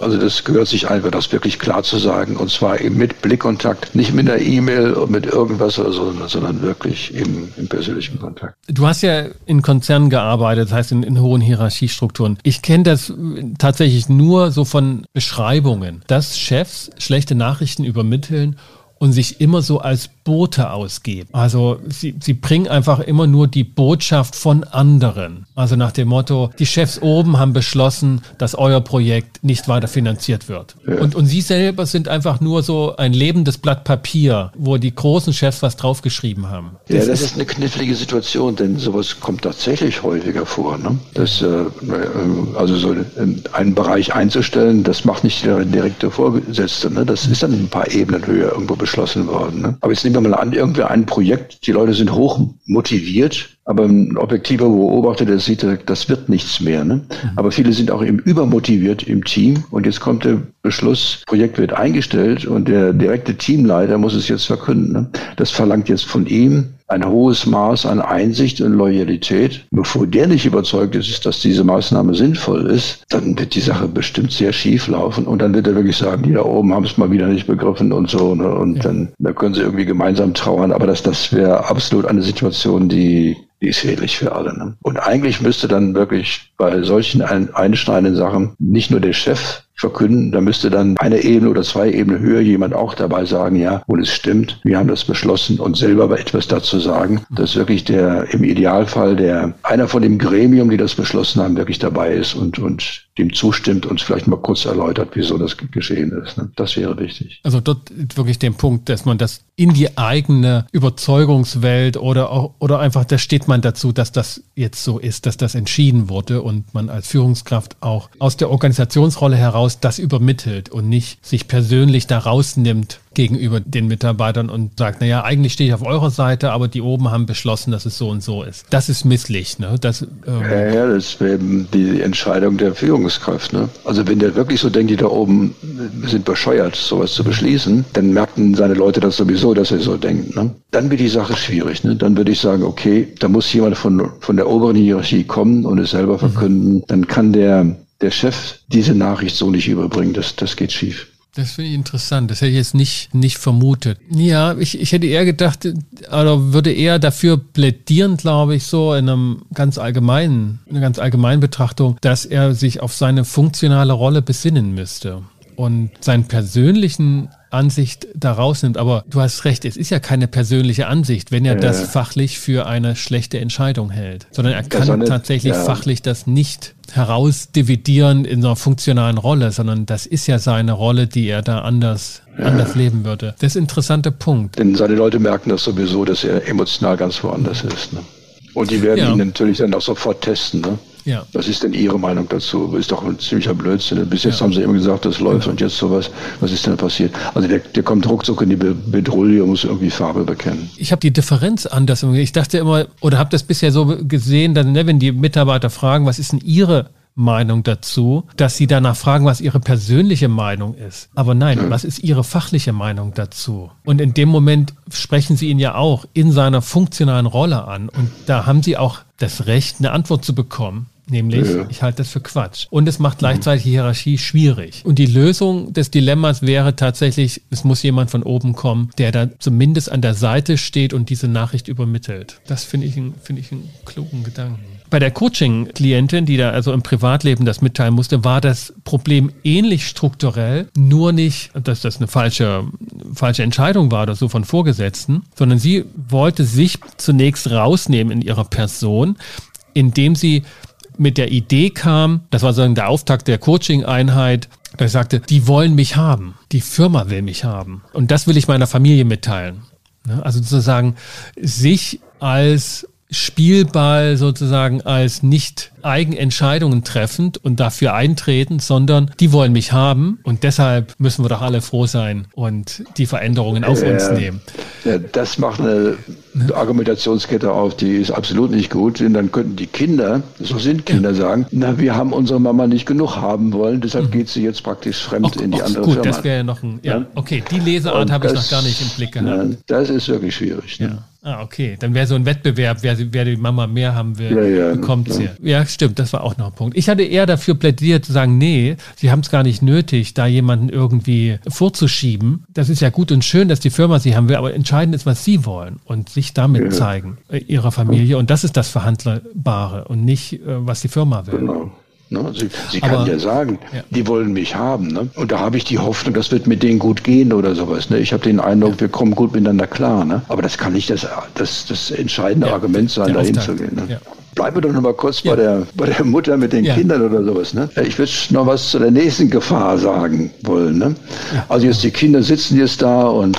Also das gehört sich einfach, das wirklich klar zu sagen. Und zwar eben mit Blickkontakt, nicht mit einer E-Mail und mit irgendwas oder so, sondern wirklich im, im persönlichen Kontakt. Du hast ja in Konzernen gearbeitet, das heißt in, in hohen Hierarchiestrukturen. Ich kenne das tatsächlich nur so von Beschreibungen, dass Chefs schlechte Nachrichten übermitteln und sich immer so als Bote ausgeben. Also sie, sie bringen einfach immer nur die Botschaft von anderen. Also nach dem Motto, die Chefs oben haben beschlossen, dass euer Projekt nicht weiter finanziert wird. Ja. Und, und sie selber sind einfach nur so ein lebendes Blatt Papier, wo die großen Chefs was draufgeschrieben haben. Das ja, das ist eine knifflige Situation, denn sowas kommt tatsächlich häufiger vor. Ne? Das, äh, also so einen Bereich einzustellen, das macht nicht der direkte Vorgesetzte. Ne? Das ist dann ein paar Ebenen höher irgendwo beschlossen worden. Ne? Aber jetzt nehmen wir mal an, irgendwie ein Projekt, die Leute sind hoch motiviert, aber ein objektiver Beobachter, der sieht, das wird nichts mehr. Ne? Mhm. Aber viele sind auch eben übermotiviert im Team und jetzt kommt der Beschluss, Projekt wird eingestellt und der direkte Teamleiter muss es jetzt verkünden. Ne? Das verlangt jetzt von ihm ein hohes Maß an Einsicht und Loyalität. Bevor der nicht überzeugt ist, dass diese Maßnahme sinnvoll ist, dann wird die Sache bestimmt sehr schief laufen und dann wird er wirklich sagen, die da oben haben es mal wieder nicht begriffen und so. Ne? Und ja. dann da können sie irgendwie gemeinsam trauern. Aber das, das wäre absolut eine Situation, die die ist schädlich für alle. Ne? Und eigentlich müsste dann wirklich bei solchen einschneidenden Sachen nicht nur der Chef verkünden. Da müsste dann eine Ebene oder zwei Ebenen höher jemand auch dabei sagen, ja, und es stimmt, wir haben das beschlossen und selber aber etwas dazu sagen, dass wirklich der im Idealfall der einer von dem Gremium, die das beschlossen haben, wirklich dabei ist und, und dem zustimmt und vielleicht mal kurz erläutert, wieso das geschehen ist. Ne? Das wäre wichtig. Also dort wirklich den Punkt, dass man das in die eigene Überzeugungswelt oder auch, oder einfach, da steht man dazu, dass das jetzt so ist, dass das entschieden wurde und man als Führungskraft auch aus der Organisationsrolle heraus das übermittelt und nicht sich persönlich da rausnimmt gegenüber den Mitarbeitern und sagt, naja, eigentlich stehe ich auf eurer Seite, aber die oben haben beschlossen, dass es so und so ist. Das ist misslich. Ne? Das, ähm ja, ja, das wäre eben die Entscheidung der Führungskraft. Ne? Also wenn der wirklich so denkt, die da oben sind bescheuert, sowas zu beschließen, dann merken seine Leute das sowieso, dass er so denkt. Ne? Dann wird die Sache schwierig. Ne? Dann würde ich sagen, okay, da muss jemand von, von der oberen Hierarchie kommen und es selber verkünden. Mhm. Dann kann der, der Chef diese Nachricht so nicht überbringen. Das, das geht schief. Das finde ich interessant. Das hätte ich jetzt nicht, nicht vermutet. Ja, ich, ich hätte eher gedacht, oder würde eher dafür plädieren, glaube ich, so in einem ganz allgemeinen, in einer ganz allgemeinen Betrachtung, dass er sich auf seine funktionale Rolle besinnen müsste. Und seinen persönlichen Ansicht da rausnimmt. Aber du hast recht, es ist ja keine persönliche Ansicht, wenn er ja. das fachlich für eine schlechte Entscheidung hält, sondern er kann nicht, tatsächlich ja. fachlich das nicht herausdividieren in so einer funktionalen Rolle, sondern das ist ja seine Rolle, die er da anders, ja. anders leben würde. Das ist ein interessanter Punkt. Denn seine Leute merken das sowieso, dass er emotional ganz woanders ist. Ne? Und die werden ihn natürlich dann auch sofort testen. Ne? Ja. Was ist denn Ihre Meinung dazu? Ist doch ein ziemlicher Blödsinn. Bis jetzt ja. haben Sie immer gesagt, das läuft genau. und jetzt sowas. Was ist denn passiert? Also der, der kommt ruckzuck in die Bedrulle und muss irgendwie Farbe bekennen. Ich habe die Differenz anders. Ich dachte immer, oder habe das bisher so gesehen, dass, ne, wenn die Mitarbeiter fragen, was ist denn Ihre Meinung dazu, dass sie danach fragen, was ihre persönliche Meinung ist. Aber nein, was ist ihre fachliche Meinung dazu? Und in dem Moment sprechen sie ihn ja auch in seiner funktionalen Rolle an. Und da haben sie auch das Recht, eine Antwort zu bekommen. Nämlich, ja. ich halte das für Quatsch. Und es macht gleichzeitig die Hierarchie schwierig. Und die Lösung des Dilemmas wäre tatsächlich, es muss jemand von oben kommen, der da zumindest an der Seite steht und diese Nachricht übermittelt. Das finde ich, finde ich einen klugen Gedanken. Bei der Coaching-Klientin, die da also im Privatleben das mitteilen musste, war das Problem ähnlich strukturell, nur nicht, dass das eine falsche, falsche Entscheidung war oder so von Vorgesetzten, sondern sie wollte sich zunächst rausnehmen in ihrer Person, indem sie mit der Idee kam, das war sozusagen der Auftakt der Coaching-Einheit, da sagte, die wollen mich haben, die Firma will mich haben. Und das will ich meiner Familie mitteilen. Ne? Also sozusagen sich als Spielball sozusagen als nicht Eigenentscheidungen treffend und dafür eintreten, sondern die wollen mich haben und deshalb müssen wir doch alle froh sein und die Veränderungen auf äh, uns nehmen. Ja, das macht eine Argumentationskette auf, die ist absolut nicht gut, denn dann könnten die Kinder, so sind Kinder, sagen, na, wir haben unsere Mama nicht genug haben wollen, deshalb mhm. geht sie jetzt praktisch fremd ach, in die andere gut, Firma. das wäre ja noch ein, ja, okay, die Leseart habe ich noch gar nicht im Blick gehabt. Na, das ist wirklich schwierig. Ne? Ja. Ah, okay. Dann wäre so ein Wettbewerb, wer, wer die Mama mehr haben will, ja, ja, bekommt sie. Ja. ja, stimmt, das war auch noch ein Punkt. Ich hatte eher dafür plädiert zu sagen, nee, sie haben es gar nicht nötig, da jemanden irgendwie vorzuschieben. Das ist ja gut und schön, dass die Firma sie haben will, aber entscheidend ist, was sie wollen und sich damit ja. zeigen, äh, ihrer Familie. Und das ist das Verhandlerbare und nicht, äh, was die Firma will. Genau. Ne? Sie, sie Aber, kann ja sagen, ja. die wollen mich haben. Ne? Und da habe ich die Hoffnung, das wird mit denen gut gehen oder sowas. Ne? Ich habe den Eindruck, ja. wir kommen gut miteinander klar. Ne? Aber das kann nicht das, das, das entscheidende ja. Argument sein, dahin zu gehen. Ne? Bleiben wir doch noch mal kurz bei, der, bei der Mutter mit den Kindern oder sowas. Ne? Ich würde noch was zu der nächsten Gefahr sagen wollen. Ne? Also jetzt die Kinder sitzen jetzt da und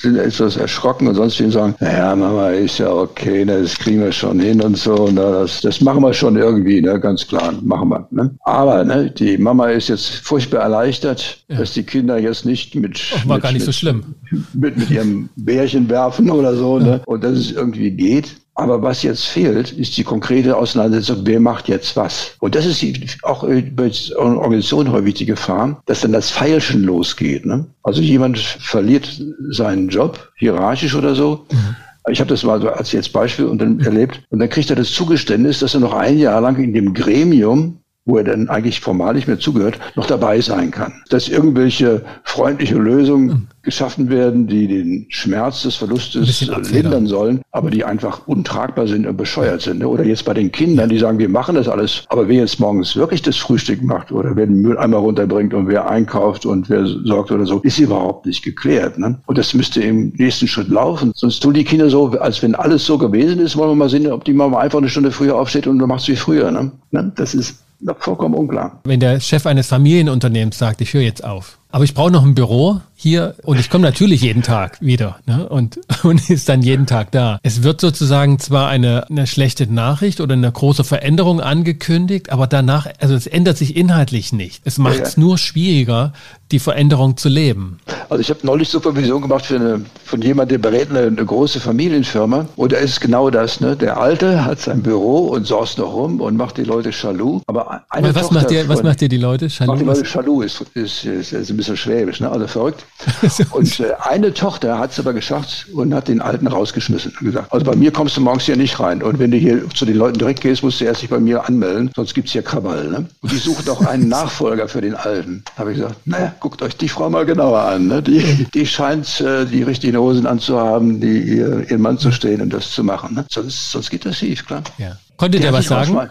sind etwas erschrocken und sonst wie sagen, naja, Mama ist ja okay, ne, das kriegen wir schon hin und so, ne, das, das machen wir schon irgendwie, ne, ganz klar, machen wir. Ne. Aber ne, die Mama ist jetzt furchtbar erleichtert, ja. dass die Kinder jetzt nicht mit, Ach, war mit, gar nicht mit, so schlimm. Mit, mit ihrem Bärchen werfen oder so, ne, und dass es irgendwie geht. Aber was jetzt fehlt, ist die konkrete Auseinandersetzung, wer macht jetzt was. Und das ist die, auch bei Organisationen häufig die Gefahr, dass dann das Feilschen losgeht. Ne? Also jemand verliert seinen Job, hierarchisch oder so. Mhm. Ich habe das mal als jetzt Beispiel und dann erlebt. Und dann kriegt er das Zugeständnis, dass er noch ein Jahr lang in dem Gremium wo er dann eigentlich formal nicht mehr zugehört, noch dabei sein kann. Dass irgendwelche freundliche Lösungen mhm. geschaffen werden, die den Schmerz des Verlustes lindern sollen, aber die einfach untragbar sind und bescheuert sind. Oder jetzt bei den Kindern, die sagen, wir machen das alles, aber wer jetzt morgens wirklich das Frühstück macht oder wer den Mülleimer runterbringt und wer einkauft und wer sorgt oder so, ist überhaupt nicht geklärt. Ne? Und das müsste im nächsten Schritt laufen. Sonst tun die Kinder so, als wenn alles so gewesen ist, wollen wir mal sehen, ob die Mama einfach eine Stunde früher aufsteht und du machst wie früher. Ne? ne? Das ist vollkommen unklar. Wenn der Chef eines Familienunternehmens sagt, ich höre jetzt auf, aber ich brauche noch ein Büro hier und ich komme natürlich jeden Tag wieder ne? und, und ist dann jeden Tag da. Es wird sozusagen zwar eine, eine schlechte Nachricht oder eine große Veränderung angekündigt, aber danach, also es ändert sich inhaltlich nicht. Es macht es ja, ja. nur schwieriger, die Veränderung zu leben. Also ich habe neulich Supervision gemacht für eine, von jemandem, der berät eine, eine, große Familienfirma und da ist genau das. Ne? Der Alte hat sein Büro und sorgt noch rum und macht die Leute Schalu. Aber eine was, macht ihr, was macht ihr die Leute? Schalu? Macht die Leute Schalu ist, ist, ist, ist bisschen schwäbisch, ne? also verrückt. und äh, eine Tochter hat es aber geschafft und hat den Alten rausgeschmissen und gesagt, also bei mir kommst du morgens hier nicht rein. Und wenn du hier zu den Leuten direkt gehst, musst du erst dich bei mir anmelden, sonst gibt es hier Krawall. Ne? Und die suchen auch einen Nachfolger für den Alten. Habe ich gesagt, naja, guckt euch die Frau mal genauer an. Ne? Die, die scheint äh, die richtigen Hosen anzuhaben, die ihr, ihren Mann zu stehen und das zu machen. Ne? Sonst, sonst geht das schief, klar. Ja. Konntet ihr was sagen?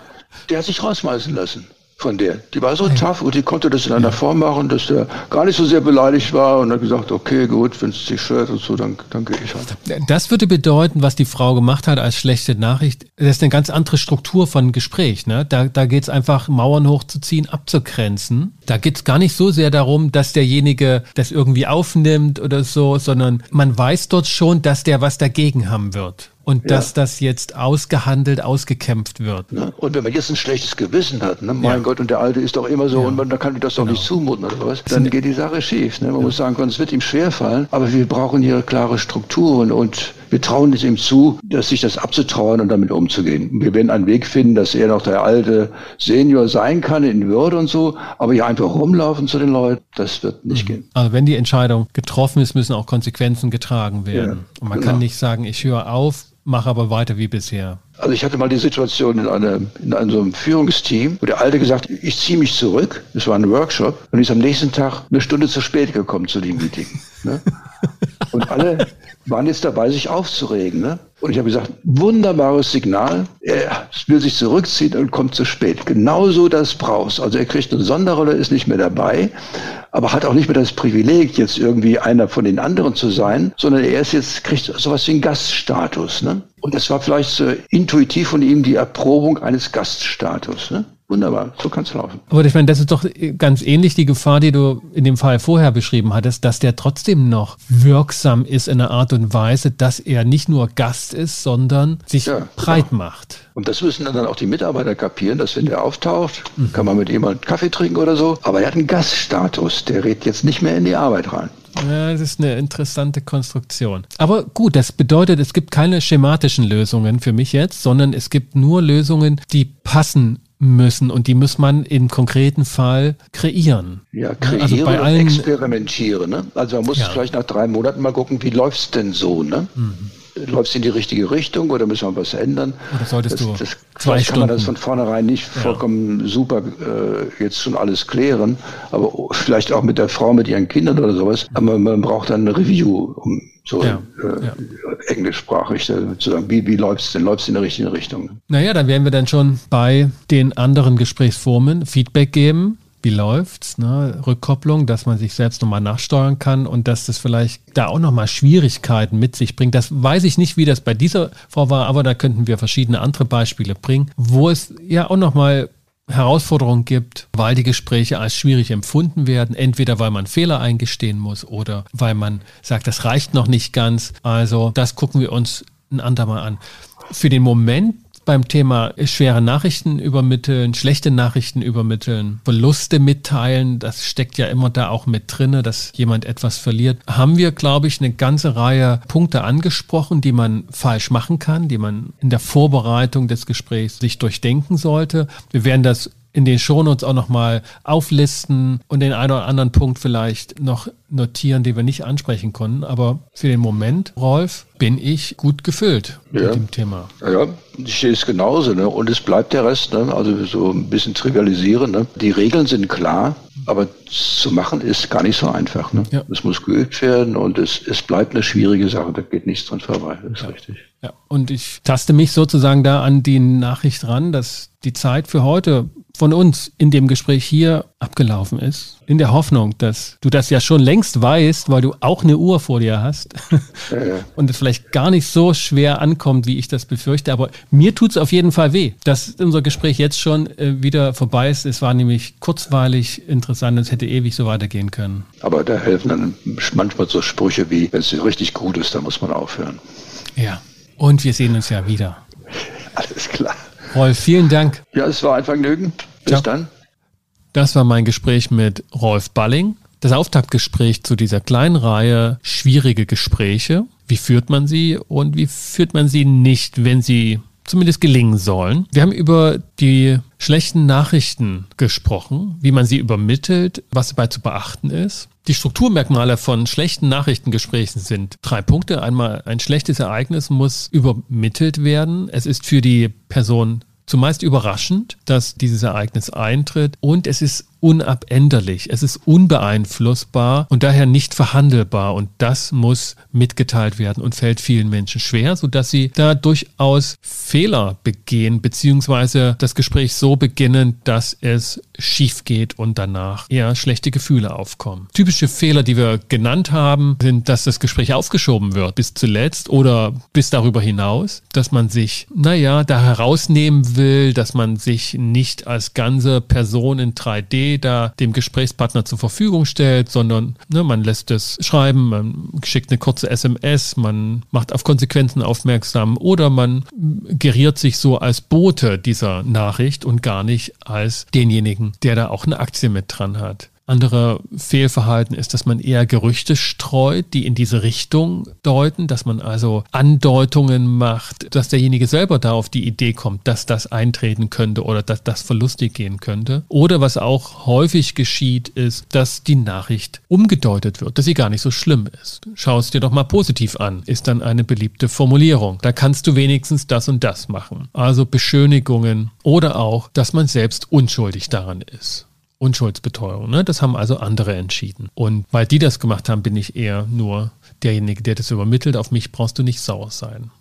Der hat sich rausschmeißen lassen. Von der. Die war so tough und die konnte das in einer Form machen, dass der gar nicht so sehr beleidigt war und hat gesagt, okay, gut, wenn es dich stört und so, dann, dann gehe ich halt. Das würde bedeuten, was die Frau gemacht hat als schlechte Nachricht, das ist eine ganz andere Struktur von Gespräch. Ne? Da, da geht es einfach, Mauern hochzuziehen, abzugrenzen. Da geht es gar nicht so sehr darum, dass derjenige das irgendwie aufnimmt oder so, sondern man weiß dort schon, dass der was dagegen haben wird und ja. dass das jetzt ausgehandelt, ausgekämpft wird. Ne? Und wenn man jetzt ein schlechtes Gewissen hat, ne? mein ja. Gott, und der Alte ist doch immer so ja. und man, kann ich das doch genau. nicht zumuten oder was, dann geht die Sache schief. Ne? Man muss sagen, es wird ihm schwerfallen, aber wir brauchen hier klare Strukturen und wir trauen es ihm zu, dass sich das abzutrauen und damit umzugehen. Wir werden einen Weg finden, dass er noch der alte Senior sein kann in Würde und so, aber hier einfach rumlaufen zu den Leuten, das wird nicht mhm. gehen. Also wenn die Entscheidung getroffen ist, müssen auch Konsequenzen getragen werden. und man genau. kann nicht sagen, ich höre auf, mache aber weiter wie bisher. Also ich hatte mal die Situation in einem, in einem so einem Führungsteam, wo der Alte gesagt, ich ziehe mich zurück. Das war ein Workshop und ist am nächsten Tag eine Stunde zu spät gekommen zu dem Meeting. Ne? Und alle waren jetzt dabei, sich aufzuregen. Ne? Und ich habe gesagt, wunderbares Signal. Er will sich zurückziehen und kommt zu spät. Genauso das brauchst. Also er kriegt eine Sonderrolle, ist nicht mehr dabei, aber hat auch nicht mehr das Privileg, jetzt irgendwie einer von den anderen zu sein, sondern er ist jetzt, kriegt sowas wie einen Gaststatus. Ne? Und das war vielleicht so intuitiv von ihm die Erprobung eines Gaststatus. Ne? Wunderbar, so kann es laufen. Aber ich meine, das ist doch ganz ähnlich die Gefahr, die du in dem Fall vorher beschrieben hattest, dass der trotzdem noch wirksam ist in einer Art und Weise, dass er nicht nur Gast ist, sondern sich ja, breit genau. macht. Und das müssen dann auch die Mitarbeiter kapieren, dass wenn der auftaucht, mhm. kann man mit ihm einen Kaffee trinken oder so, aber er hat einen Gaststatus, der redet jetzt nicht mehr in die Arbeit rein. Ja, das ist eine interessante Konstruktion. Aber gut, das bedeutet, es gibt keine schematischen Lösungen für mich jetzt, sondern es gibt nur Lösungen, die passen müssen und die muss man im konkreten Fall kreieren. Ja, kreieren also bei allen experimentieren. Ne? Also man muss ja. vielleicht nach drei Monaten mal gucken, wie läuft es denn so? Ne? Mhm. Läuft es in die richtige Richtung oder müssen wir was ändern? Oder solltest das, du das, zwei kann man das von vornherein nicht ja. vollkommen super äh, jetzt schon alles klären, aber vielleicht auch mit der Frau, mit ihren Kindern oder sowas. Aber man braucht dann eine Review, um so ja, äh, ja. englischsprachig äh, zu sagen, wie, wie läuft es denn? Läuft es in der richtigen Richtung? Naja, dann wären wir dann schon bei den anderen Gesprächsformen Feedback geben. Wie läuft's? Ne? Rückkopplung, dass man sich selbst nochmal nachsteuern kann und dass das vielleicht da auch nochmal Schwierigkeiten mit sich bringt. Das weiß ich nicht, wie das bei dieser Frau war, aber da könnten wir verschiedene andere Beispiele bringen, wo es ja auch nochmal Herausforderungen gibt, weil die Gespräche als schwierig empfunden werden, entweder weil man Fehler eingestehen muss oder weil man sagt, das reicht noch nicht ganz. Also das gucken wir uns ein andermal an. Für den Moment beim Thema schwere Nachrichten übermitteln, schlechte Nachrichten übermitteln, Verluste mitteilen, das steckt ja immer da auch mit drinne, dass jemand etwas verliert, haben wir, glaube ich, eine ganze Reihe Punkte angesprochen, die man falsch machen kann, die man in der Vorbereitung des Gesprächs sich durchdenken sollte. Wir werden das in den Shownotes auch nochmal auflisten und den einen oder anderen Punkt vielleicht noch notieren, den wir nicht ansprechen konnten. Aber für den Moment, Rolf, bin ich gut gefüllt ja. mit dem Thema. Ja, ich sehe es genauso. Ne? Und es bleibt der Rest. Ne? Also so ein bisschen trivialisieren. Ne? Die Regeln sind klar. Aber zu machen ist gar nicht so einfach. Ne? Ja. Es muss geübt werden und es, es bleibt eine schwierige Sache. Da geht nichts dran vorbei. Das ist ja. richtig. Ja, und ich taste mich sozusagen da an die Nachricht ran, dass die Zeit für heute von uns in dem Gespräch hier abgelaufen ist. In der Hoffnung, dass du das ja schon längst weißt, weil du auch eine Uhr vor dir hast und es vielleicht gar nicht so schwer ankommt, wie ich das befürchte. Aber mir tut es auf jeden Fall weh, dass unser Gespräch jetzt schon äh, wieder vorbei ist. Es war nämlich kurzweilig interessant und es hätte ewig so weitergehen können. Aber da helfen dann manchmal so Sprüche wie, wenn es richtig gut ist, dann muss man aufhören. Ja, und wir sehen uns ja wieder. Alles klar. Rolf, vielen Dank. Ja, es war ein Vergnügen. Bis Ciao. dann. Das war mein Gespräch mit Rolf Balling. Das Auftaktgespräch zu dieser kleinen Reihe schwierige Gespräche. Wie führt man sie und wie führt man sie nicht, wenn sie zumindest gelingen sollen. Wir haben über die schlechten Nachrichten gesprochen, wie man sie übermittelt, was dabei zu beachten ist. Die Strukturmerkmale von schlechten Nachrichtengesprächen sind drei Punkte. Einmal ein schlechtes Ereignis muss übermittelt werden. Es ist für die Person zumeist überraschend, dass dieses Ereignis eintritt und es ist unabänderlich, es ist unbeeinflussbar und daher nicht verhandelbar und das muss mitgeteilt werden und fällt vielen Menschen schwer, sodass sie da durchaus Fehler begehen beziehungsweise das Gespräch so beginnen, dass es schief geht und danach eher schlechte Gefühle aufkommen. Typische Fehler, die wir genannt haben, sind, dass das Gespräch aufgeschoben wird bis zuletzt oder bis darüber hinaus, dass man sich, naja, da herausnehmen will, dass man sich nicht als ganze Person in 3D da dem Gesprächspartner zur Verfügung stellt, sondern ne, man lässt es schreiben, man schickt eine kurze SMS, man macht auf Konsequenzen aufmerksam oder man geriert sich so als Bote dieser Nachricht und gar nicht als denjenigen, der da auch eine Aktie mit dran hat. Andere Fehlverhalten ist, dass man eher Gerüchte streut, die in diese Richtung deuten, dass man also Andeutungen macht, dass derjenige selber da auf die Idee kommt, dass das eintreten könnte oder dass das verlustig gehen könnte. Oder was auch häufig geschieht, ist, dass die Nachricht umgedeutet wird, dass sie gar nicht so schlimm ist. Schau es dir doch mal positiv an, ist dann eine beliebte Formulierung. Da kannst du wenigstens das und das machen. Also Beschönigungen oder auch, dass man selbst unschuldig daran ist. Unschuldsbeteuerung. Ne? Das haben also andere entschieden. Und weil die das gemacht haben, bin ich eher nur derjenige, der das übermittelt. Auf mich brauchst du nicht sauer sein.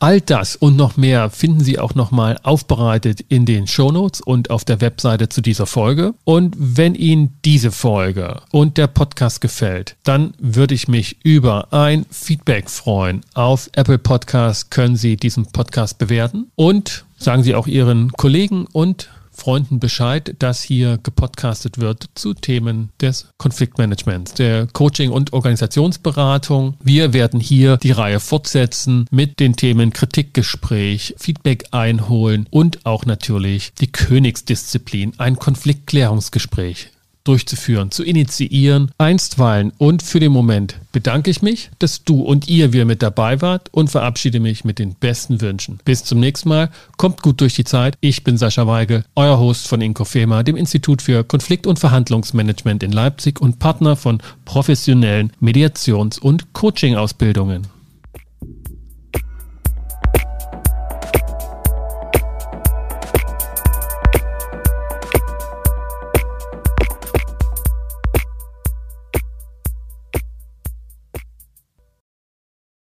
All das und noch mehr finden Sie auch nochmal aufbereitet in den Shownotes und auf der Webseite zu dieser Folge. Und wenn Ihnen diese Folge und der Podcast gefällt, dann würde ich mich über ein Feedback freuen. Auf Apple Podcast können Sie diesen Podcast bewerten und sagen Sie auch Ihren Kollegen und Freunden Bescheid, dass hier gepodcastet wird zu Themen des Konfliktmanagements, der Coaching- und Organisationsberatung. Wir werden hier die Reihe fortsetzen mit den Themen Kritikgespräch, Feedback einholen und auch natürlich die Königsdisziplin, ein Konfliktklärungsgespräch durchzuführen, zu initiieren, einstweilen. Und für den Moment bedanke ich mich, dass du und ihr wieder mit dabei wart und verabschiede mich mit den besten Wünschen. Bis zum nächsten Mal. Kommt gut durch die Zeit. Ich bin Sascha Weigel, euer Host von Inkofema, dem Institut für Konflikt- und Verhandlungsmanagement in Leipzig und Partner von professionellen Mediations- und Coaching-Ausbildungen.